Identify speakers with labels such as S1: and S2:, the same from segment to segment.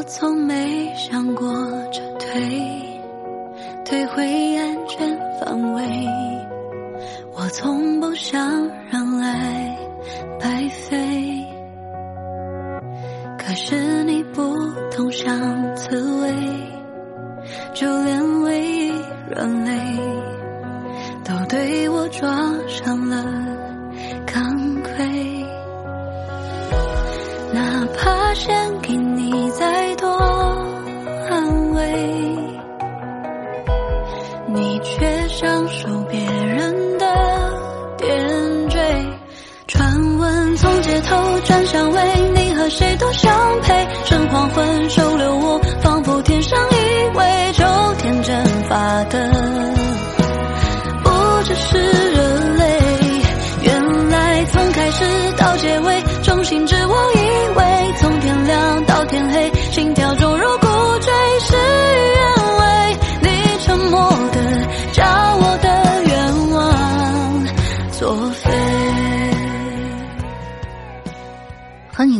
S1: 我从没想过撤退，退回安全范围。我从不想让爱白费，可是你不懂像刺猬，就连唯一软肋都对我装上了钢盔，哪怕献给却享受别人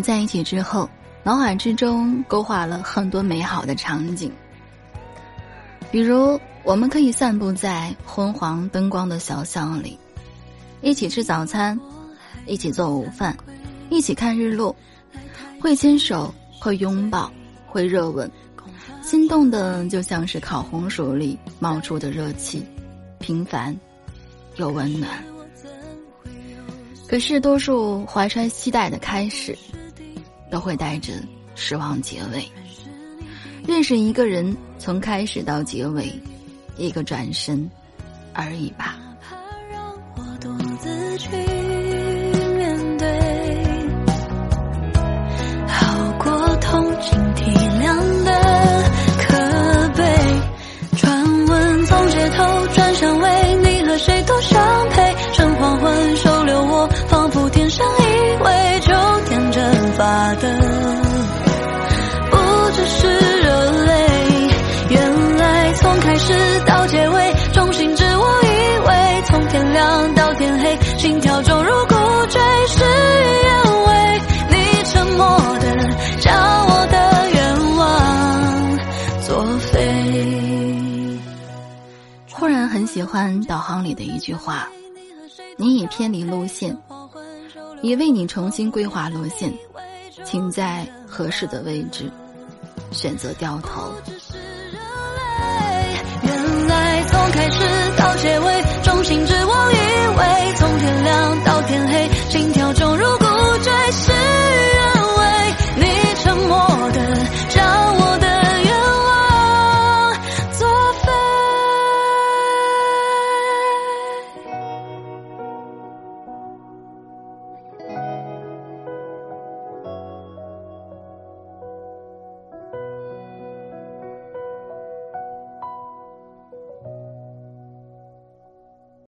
S2: 在一起之后，脑海之中勾画了很多美好的场景，比如我们可以散步在昏黄灯光的小巷里，一起吃早餐，一起做午饭，一起看日落，会牵手，会拥抱，会热吻，心动的就像是烤红薯里冒出的热气，平凡又温暖。可是，多数怀揣期待的开始，都会带着失望结尾。认识一个人，从开始到结尾，一个转身而已吧。
S1: 怕让我独自
S2: 突然很喜欢导航里的一句话：“你已偏离路线，已为你重新规划路线，请在合适的位置选择掉头。”